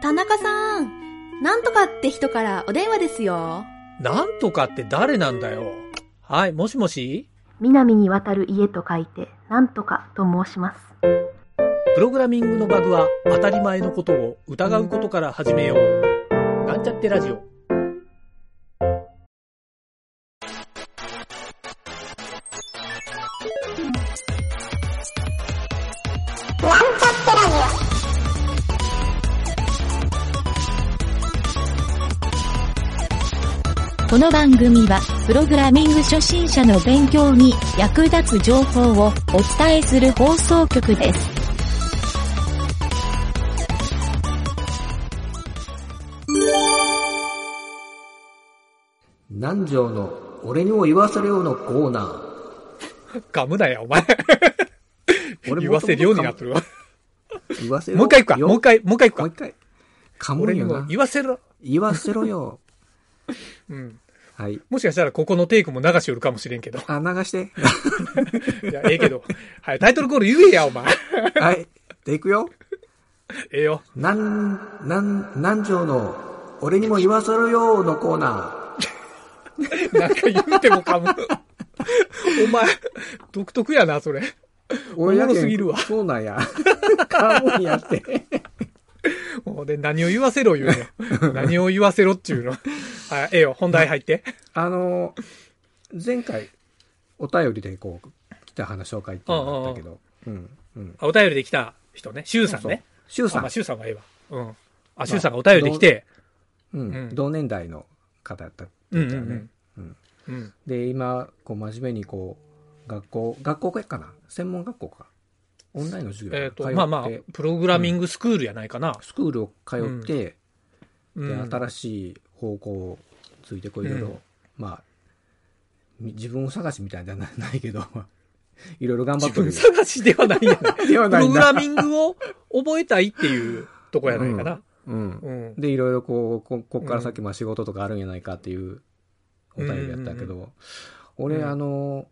田中さん、なんとかって人からお電話ですよ。なんとかって誰なんだよ。はい、もしもし？南に渡る家と書いて、なんとかと申します。プログラミングのバグは当たり前のことを疑うことから始めよう。なんちゃってラジオ。この番組は、プログラミング初心者の勉強に役立つ情報をお伝えする放送局です。南條の俺にも言わせるようのコーナー。ガムだよ、お前。俺言わせるようになってるわ。言わせもう一回行くか、もう一回、もう一回行くか。もう一回。噛む俺にもんよな。言わせろ。言わせろよ。うん。はい。もしかしたらここのテイクも流しよるかもしれんけど。あ、流して。いや、ええけど。はい、タイトルコール言えや、お前。はい。で、いくよ。ええよ。なん、なん、南條の俺にも言わせるよのコーナなんか言うても噛む。お前、独特やな、それ。ー。おもろすぎるわそうなんや。噛むんやって。もうで、何を言わせろ言うの。何を言わせろっていうの。はい、ええよ、本題入って。あの、前回、お便りでこう、来た話紹介っていうのがあったけど。うん。うん。あお便りで来た人ね、シュウさんね。シュウさんあまあ、。シュウさんはええわ。うん。あ、シュウさんがお便りで来て、ううんん。同年代の方やったね。うん。うん。で、今、こう、真面目にこう、学校、学校かな？専門学校か。オンラインの授業？えっ、と、通ってまあまあ、プログラミングスクールやないかな。スクールを通って、で、うん。新しい方向をついてこういろいろ、うんまあ、み自分を探しみたいじゃな ないけど、いろいろ頑張っ自分てるけど。探しではないや ない。ではプログラミングを覚えたいっていうとこやないかな。うん。うん。で、いろいろこう、ここっから先まあ仕事とかあるんやないかっていうお便りやったけど、うん俺、うんあの、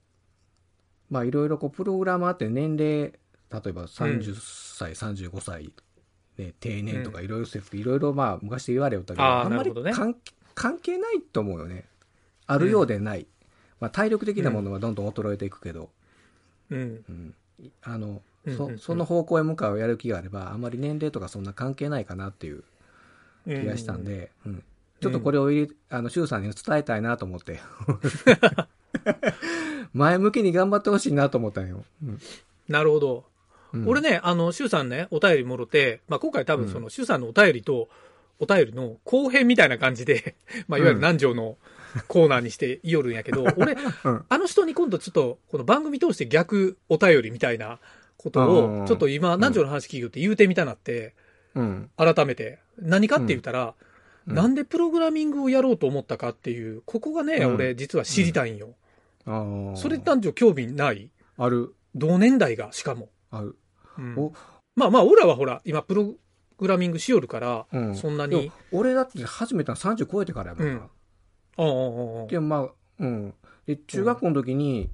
まあいろいろこう、プログラマーって年齢、例えば30歳、35歳、ね、定年とかいろいろいろいろまあ昔言われよったけど、あーあんまりなるほどね関関係ないと思うよね。あるようでない。まあ体力的なものはどんどん衰えていくけど、うん。うんあの、うんうんうんそその方向へ向かうやる気があれば、あんまり年齢とかそんな関係ないかなっていう気がしたんで、うんちょっとこれを入れ、あの、周さんに伝えたいなと思って。前向きに頑張ってほしいなと思ったんよ。うんなるほど。うん。俺ね、あの、シュウさんね、お便りもろて、まあ、今回多分その、シュウさんのお便りと、お便りの後編みたいな感じで、まあ、いわゆる南條のコーナーにしていよるんやけど、俺、うん。あの人に今度ちょっと、この番組通して逆お便りみたいなことうんを、ちょっと今、南條の話聞いて言うてみたなって、うん。改めて。何かって言ったら、うん。なんでプログラミングをやろうと思ったかっていう、ここがね、うん。俺実は知りたいんよ。それ男女興味ない？ある、同年代が、しかも。ある。うん。お。まあまあ、俺らはほら、今プログラミングしよるから、うん。そんなに。俺だって始めたの30超えてからやもんな。うん。ああああああ。でもまあ、うん。で、中学校の時に、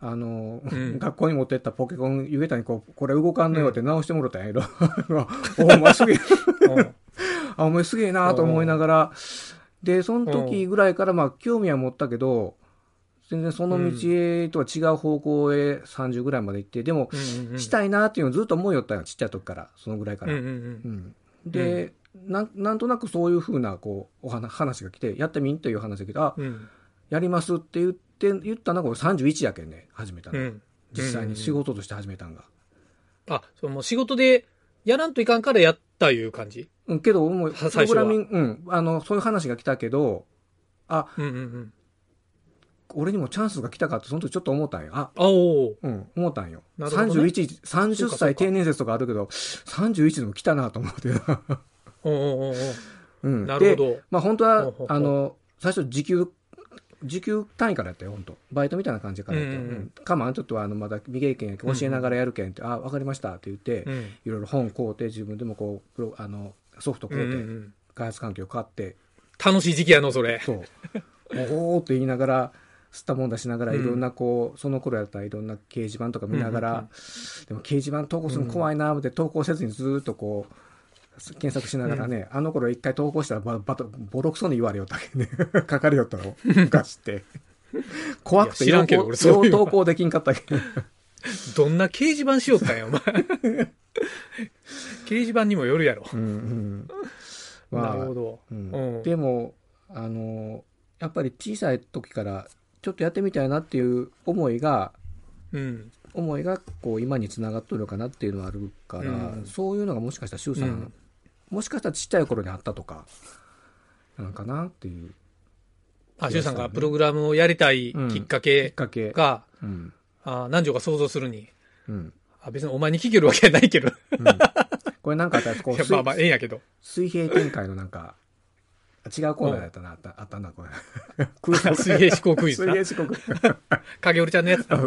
あの、うん。学校に持ってったポケコン、ゆげたにこう、これ動かんのよって直してもらったんやけど、お お前すげえ、うん。あ、お前すげえなと思いながら、で、その時ぐらいからまあ興味は持ったけど、全然その道へとは違う方向へ30ぐらいまで行って、でも、したいなっていうのをずっと思いよったよ、ちっちゃい時から、そのぐらいから。で、なんなんとなくそういうふうなこうお話話が来て、やってみんという話だけど、あ、うん。やりますって言って、言ったのが俺31やけんね、始めたの。うん。実際に仕事として始めたんが。あ、その仕事でやらんといかんからやったいう感じ？うん、けど、もう、プログラミング、うん、あの、そういう話が来たけど、あ、うんうんうん。俺にもチャンスが来たかって、その時ちょっと思ったんよ。あ、あおーうん、思ったんよ。なるほどね31、30そうか歳定年説とかあるけど、31でも来たなと思って。おーおーおうん。なるほどでまあ本当はあの、最初時給、時給単位からやったよ、本当バイトみたいな感じからやったよ。うんうんうんうんかまあ、ちょっとあの、まだ未経験やけん教えながらやるけんって、あ、わかりましたって言って、うんいろいろ本買うて、自分でもこう、プロあの、ソフト買うて、うんうんうん開発環境買って、楽しい時期やの、それ。そう。おおーって言いながら、吸ったもんだしながら、うんいろんなこう、その頃やったらいろんな掲示板とか見ながら、でも掲示板投稿するの怖いなーって投稿せずにずーっとこう、検索しながらね、あの頃一回投稿したらば、ばと、ボロクソに言われよったけね。書かれよったの。昔って。怖くていや知らんけどよう投稿できんかったけど。どんな掲示板しよったんや、お前。掲示板にもよるやろ。うんうん。まあなるほど。うんうんでも、あの、やっぱり小さい時から、ちょっとやってみたいなっていう思いが、うん。思いがこう今につながっとるのかなっていうのはあるから、うんそういうのがもしかしたら周さん、うんもしかしたらちっちゃい頃にあったとか、なのかなっていうあ、シュウさんがプログラムをやりたいきっかきっけかけ。が、うん。あ南條が想像するに、うん。あ別にお前に聞けるわけはないけど。いうんこれなんかあったら、こう、や、まあまあ、ええんやけど。水水平展開のなんか、あ違うコーナーやったな、あった、あったな、これ。水平思考クイズな。水平思考。影織ちゃんのやつだ。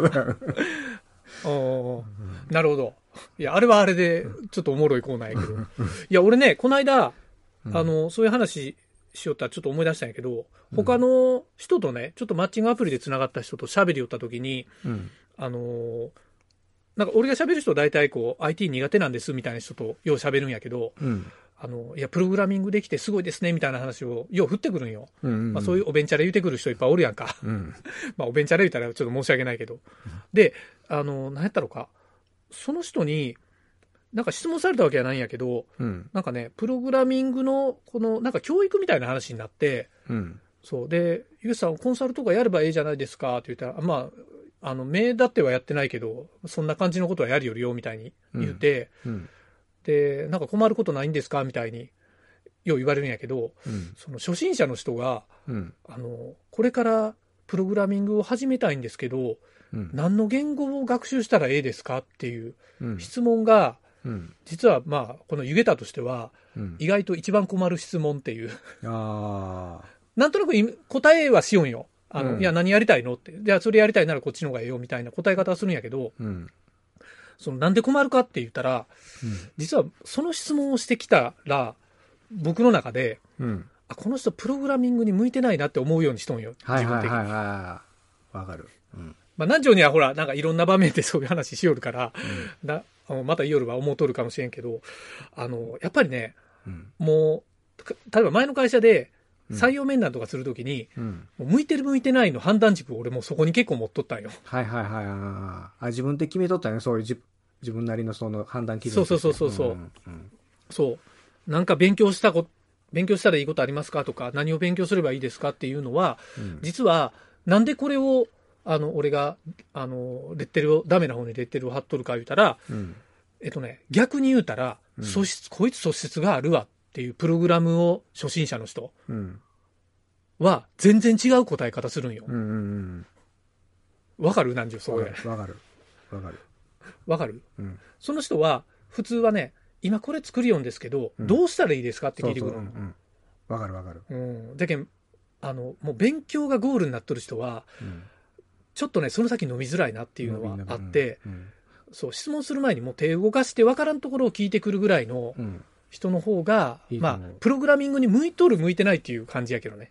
おなるほど。いや、あれはあれで、ちょっとおもろいコーナーやけど。いや、俺ね、この間、うんあの、そういう話しよったらちょっと思い出したんやけど、他の人とね、ちょっとマッチングアプリで繋がった人と喋りよった時に、うん。あのーなんか俺が喋る人大体こう IT 苦手なんですみたいな人とよう喋るんやけど、うん。あの、いや、プログラミングできてすごいですねみたいな話をよう振ってくるんよ。うん。まあそういうおべんちゃら言うてくる人いっぱいおるやんか。うん。まあおべんちゃら言うたらちょっと申し訳ないけど。で、あの、何やったのか。その人に、なんか質問されたわけじゃないんやけど、うん。なんかね、プログラミングの、この、なんか教育みたいな話になって、うん。そう。で、ゆうさん、コンサルとかやればいいじゃないですかって言ったら、まあ、あの、目立ってはやってないけど、そんな感じのことはやるよりよ、みたいに言って、うん。で、なんか困ることないんですか？みたいに、よう言われるんやけど、うん。その初心者の人が、うん。あの、これからプログラミングを始めたいんですけど、うん。何の言語を学習したらええですか？っていううん。質問が、うん。実はまあ、この湯桁としては、うん。意外と一番困る質問っていう。なんとなくい答えはしよんよ。あの、うんいや、何やりたいの？って。じゃあ、それやりたいならこっちの方がええよ、みたいな答え方はするんやけど、うん。その、なんで困るかって言ったら、実は、その質問をしてきたら、僕の中で、うん。あ、この人プログラミングに向いてないなって思うようにしとんよ。はい自分的に。はいはいはい。わかる。うん。まあ、南條にはほら、なんかいろんな場面でそういう話しよるから、なあのまた夜は思うとるかもしれんけど、あの、やっぱりね、うん。もう、か例えば前の会社でうん採用面談とかするときに、うん。向いてる向いてないの判断軸を俺もうそこに結構持っとったんよ。はいはいはいあ。自分で決めとったね、そういう自自分なりのその判断基準そうそうそうそうそうんうんそう。なんか勉強したこ、勉強したらいいことありますかとか、何を勉強すればいいですかっていうのは、うん実は、なんでこれを、あの、俺が、あの、レッテルを、ダメな方にレッテルを貼っとるか言うたら、うんえっとね、逆に言うたら、うん素質、こいつ素質があるわっていうプログラムを初心者の人うん。は、全然違う答え方するんよ。うんう。んわかる？なんじゅう、うんそれ。わかる。わかる。わかる？うん。その人は、普通はね、今これ作りよんですけど、うん。どうしたらいいですか？って聞いてくるの。わかるわかる。うん。だけんあの、もう勉強がゴールになっとる人は、うん。ちょっとね、その先飲みづらいなっていうのはあって、うん。そう、質問する前にもう手を動かして分からんところを聞いてくるぐらいのうん人の方が、まあ、プログラミングに向いとる向いてないっていう感じやけどね。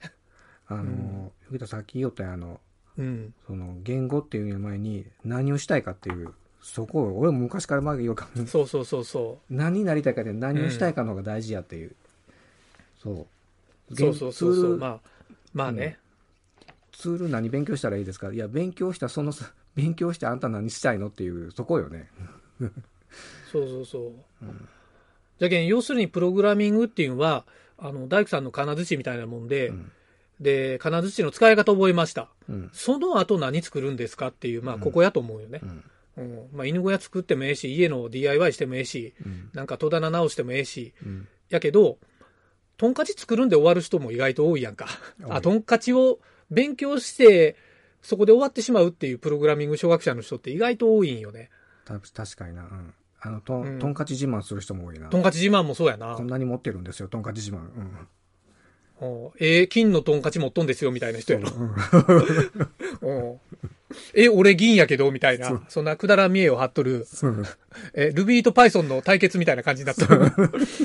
あうんのゆきたさっき言ったよあのうん。その言語っていう前に何をしたいかっていうそこを俺も昔から前言うかそうそうそうそ何になりたいかで何をしたいかの方が大事やっていう、そうう。そうそうそうそう。ツールまあ、まあね。ツール何勉強したらいいですか？いや勉強したその勉強してあんた何したいのっていうそこよねそうそうそう。じゃけん、要するにプログラミングっていうのは、あの、大工さんの金槌みたいなもんで、うんで、金槌の使い方覚えました。うんその後何作るんですかっていう、まあ、うんここやと思うよねう。んうん。まあ、犬小屋作ってもええし、家の DIY してもええし、うんなんか戸棚直してもええし、うんやけど、トンカチ作るんで終わる人も意外と多いやんか。あ、トンカチを勉強して、そこで終わってしまうっていうプログラミング初学者の人って意外と多いんよね。た確かにな、うん、あのとうん。んとんかち自慢する人も多いな。トンカチ自慢もそうやな。こん。なに持ってるんですよとんかち自慢、うん。うんえー金のトンカチ持っとんですよみたいな人やろ。うん。うんえ、俺銀やけどみたいな。そんなくだらん見栄を張っとる。そう。え、Ruby と Python の対決みたいな感じになっとる。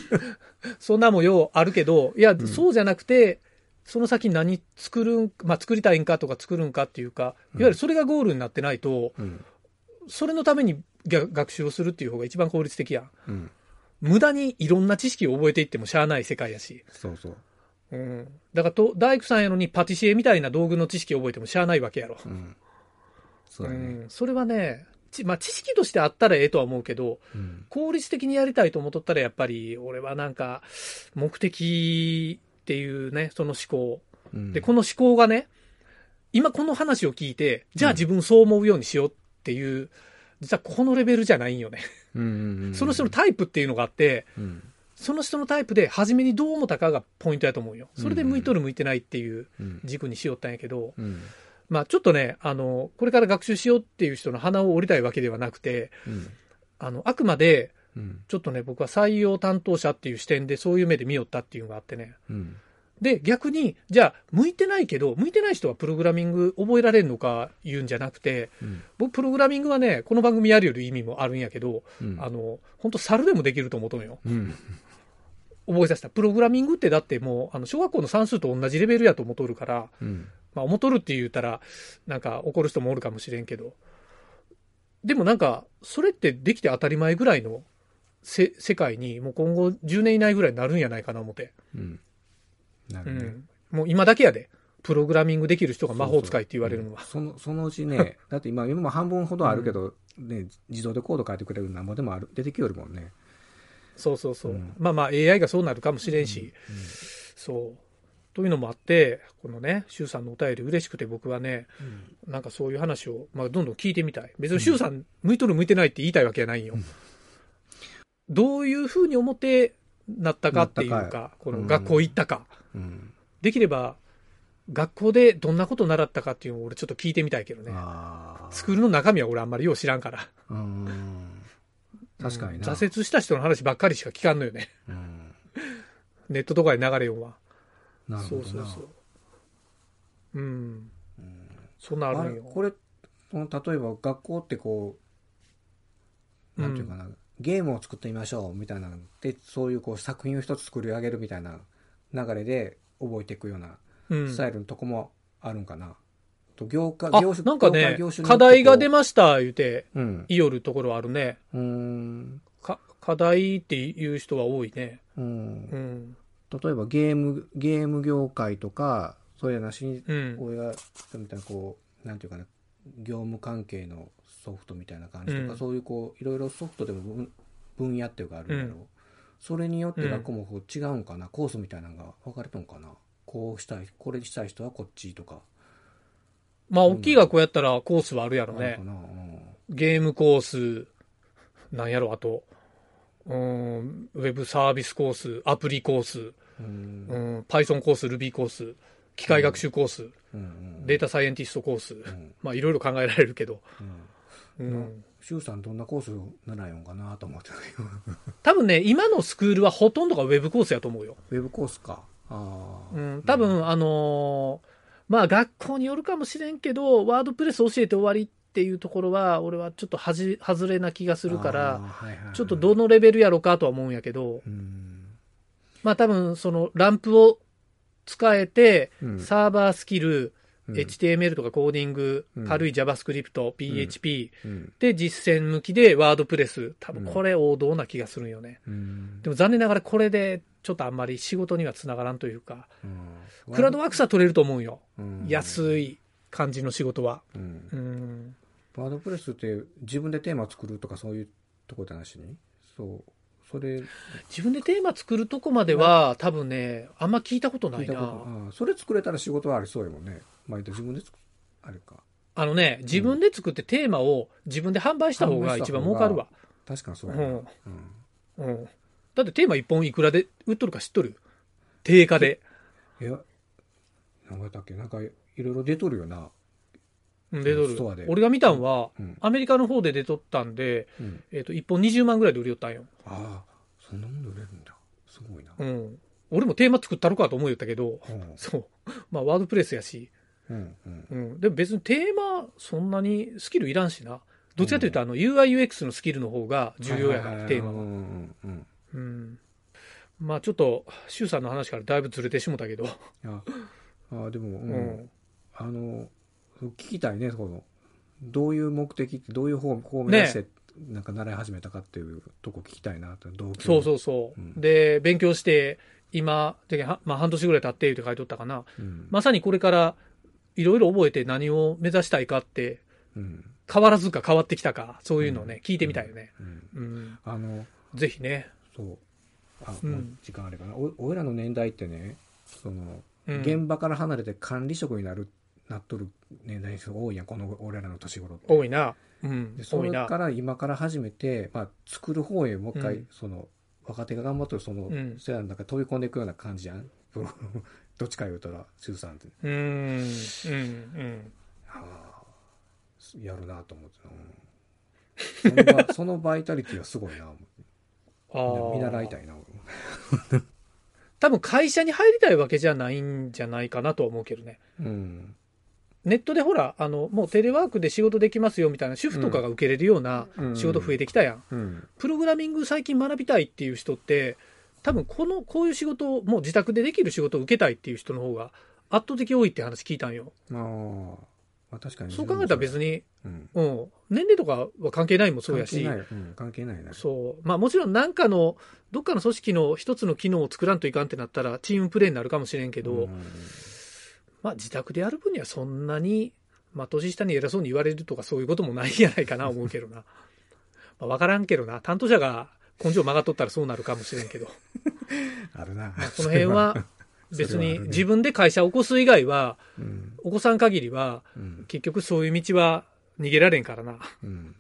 そんなもようあるけど、いや、そうじゃなくて、その先何作るん、まあ、作りたいんかとか作るんかっていうか、いわゆるそれがゴールになってないと、うんそれのためにが学習をするっていう方が一番効率的やん。うん無駄にいろんな知識を覚えていってもしゃあない世界やし。そうそう。うん。だからと、大工さんやのにパティシエみたいな道具の知識を覚えてもしゃあないわけやろ。うん。そうだね。ん。それはね、ちまあ、知識としてあったらええとは思うけど、うん。効率的にやりたいと思っとったらやっぱり、俺はなんか、目的っていうね、その思考。うんで、この思考がね、今この話を聞いて、じゃあ自分そう思うようにしようっていう、実はこのレベルじゃないんよね。うんうんうんその人のタイプっていうのがあって、うん。その人のタイプで初めにどう思ったかがポイントやと思うよ。それで向いとる向いてないっていううん軸にしよったんやけど、うん。まあちょっとね、あの、これから学習しようっていう人の鼻を折りたいわけではなくて、うん。あの、あくまで、うん。ちょっとね、僕は採用担当者っていう視点でそういう目で見よったっていうのがあってね。うんで、逆に、じゃあ、向いてないけど、向いてない人はプログラミング覚えられるのか言うんじゃなくて、うん僕、プログラミングはね、この番組やるより意味もあるんやけど、うんあの、本当猿でもできると思うとんよ。うん覚えさせた。プログラミングってだってもう、あの、小学校の算数と同じレベルやと思っとるから、うんまあ、思っとるって言ったら、なんか怒る人もおるかもしれんけど、でもなんか、それってできて当たり前ぐらいのせ世界に、もう今後10年以内ぐらいになるんやないかな思って。うんなうるねん。もう今だけやで。プログラミングできる人が魔法使いって言われるのは。その そのうちね、だって今、今も半分ほどあるけど、ね、自動でコード書いてくれるなんぼでもある出てきよるもんね。そうそうそう。うんまあまあ AI がそうなるかもしれんし、そう。というのもあって、このね、周さんのお便り嬉しくて僕はね、なんかそういう話を、まあ、どんどん聞いてみたい。別に周さん、向いとる向いてないって言いたいわけじゃないんよ。どういうふうに思ってなったかっていうか、この学校行ったか。うんできれば、学校でどんなこと習ったかっていうのを俺ちょっと聞いてみたいけどね。あスクールの中身は俺あんまりよう知らんから。あ。うん確かにな。挫折した人の話ばっかりしか聞かんのよね。うんネットとかで流れよんは。なるほどな。そうそうそう。うん。そんなああるんよ。れこれ、その例えば学校ってこう、なんていうかな、ゲームを作ってみましょうみたいなので、そういうこう作品を一つ作り上げるみたいな流れで覚えていくようなうんスタイルのとこもあるんかな。と業界、あ業種、なんかね課題が出ました言うて、うん。いよるところあるね。うーん。か課題っていう人は多いね。うんうん。例えばゲーム、ゲーム業界とか、そういうなしに、うん。俺が言ったみたいな、こう、なんていうかな、業務関係のソフトみたいな感じとか、うんそういうこう、いろいろソフトでも分分野っていうかあるんだろう。うんそれによって学校も違うんかな、コースみたいなのが分かれとんかな？こうしたい、これしたい人はこっちとか。まあ、大きい学校やったらコースはあるやろね。うん。ゲームコース、なんやろ、あと、うん、ウェブサービスコース、アプリコース、うん。うん、Python コース、Ruby コース、機械学習コース、うん。データサイエンティストコース、ん。まあ、いろいろ考えられるけど、うん。うん。シュウさんどんなコース習いよんかなと思ってたけど 多分ね、今のスクールはほとんどがウェブコースやと思うよ。ウェブコースか。ああ。うん、多分、あのーまあ学校によるかもしれんけど、ワードプレス教えて終わりっていうところは、俺はちょっとはじ、外れな気がするから、はいはいはいちょっとどのレベルやろかとは思うんやけど、うん。まあ多分、そのランプを使えて、うんサーバースキル、うん HTML とかコーディング、うん軽い JavaScript、PHP、うん。で実践向きでワードプレス。多分これ王道な気がするんよね。うんでも残念ながらこれでちょっとあんまり仕事にはつながらんというか、うんクラウドワークスは取れると思うよ。うん安い感じの仕事は。うんうん。ワードプレスって自分でテーマ作るとかそういうところなしにそう。それ、自分でテーマ作るとこまでは多分ね、あんま聞いたことないな。ああそれ作れたら仕事はありそうやもんね。毎度自分で作あれか。あのね、自分で作ってテーマを自分で販売した方が一番儲かるわ。確かにそうやな。うんうんうん。だってテーマ一本いくらで売っとるか知っとる？定価で。いや、何やったっけ？なんかいろいろ出とるよな。うん出とる。俺が見たんは、うんアメリカの方で出とったんで、うん。えっ、と、一本20万ぐらいで売りよったんよ。ああ、そんなもんで売れるんだ。すごいな。うん。俺もテーマ作ったろかと思うよったけど、うんそう。まあ、ワードプレスやし、うんうんうん。でも別にテーマ、そんなにスキルいらんしな。どっちかというと、あの、UIUX のスキルの方が重要やから、テーマは。うんうんうんうん。まあ、ちょっと、シュウさんの話からだいぶずれてしもたけど、ああでも、ううんん。あの聞きたいねそのどういう目的ってどういう方向を目指してなんか習い始めたかっていうとこ聞きたいなと、そうそうそう。うんで、勉強して、今、まあ、半年ぐらい経っているって書いておったかな。うん。まさにこれから、いろいろ覚えて何を目指したいかって、うん。変わらずか変わってきたか、そういうのをね、聞いてみたいよね。うん。うん。あの、ぜひね。そう。あ、う時間あれかな。お、俺らの年代ってね、その、うん現場から離れて管理職になる、なっとる年代の人が多いやん、この俺らの年頃って。多いな。うんで。それか。ら今から始めて、まあ、作る方へもう一回、うんその若手が頑張ってるその、うん世代の中に飛び込んでいくような感じやんどっちか言うたら周さんって。うん。うん。うん。ああやるなと思ってな、うん。そのバそのバイタリティはすごいなああ。見習いたいな多分会社に入りたいわけじゃないん。じゃないかなとは思うけどね。うん。ネットでほら、あの、もうテレワークで仕事できますよみたいな主婦とかが受けれるような仕事増えてきたやん。うん。プログラミング最近学びたいっていう人って、多分この、こういう仕事を、もう自宅でできる仕事を受けたいっていう人の方が圧倒的多いって話聞いたんよ。あー。まあ確かに。そう考えたら別に、うん。うん、年齢とかは関係ないもそうやし。関係な、い、うん、関係ないなそう。まあもちろんなんかの、どっかの組織の一つの機能を作らんといかんってなったら、チームプレーになるかもしれんけど、うん。まあ自宅でやる分にはそんなに、まあ年下に偉そうに言われるとかそういうこともないんじゃないかな思うけどな。まあわからんけどな。担当者が根性曲がっとったらそうなるかもしれんけど。あるなその辺は別に自分で会社を起こす以外は、うん起こさん限りは、うん結局そういう道は逃げられんからな。うん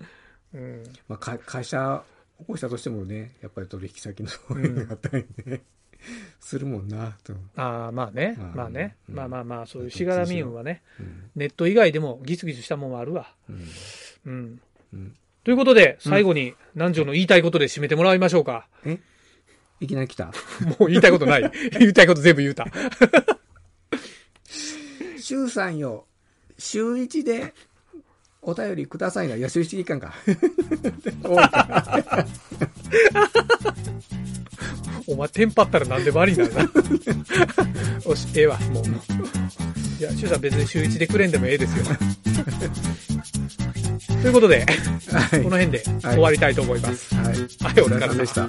うん。まあ、か会社起こしたとしてもねやっぱり取引先のそういうのがあったりね、するもんなと、ああ、まあね。うんまあね。うんまあまあまあ、そういうしがらみ運はね、うんネット以外でもギスギスしたもんはあるわ。うんうん。うん、ということで、最後に南條の言いたいことで締めてもらいましょうか。え？いきなり来た？もう言いたいことない。言いたいこと全部言うた。週3よ週1でお便りくださいな。いや、週1いか。お前、テンパったら何でもありになるな。よし、ええわ、もう。いや、シュウさん別に週1でくれんでもええですよ。ということで、はいこの辺で終わりたいと思います。はい。はい、お疲れ様でした。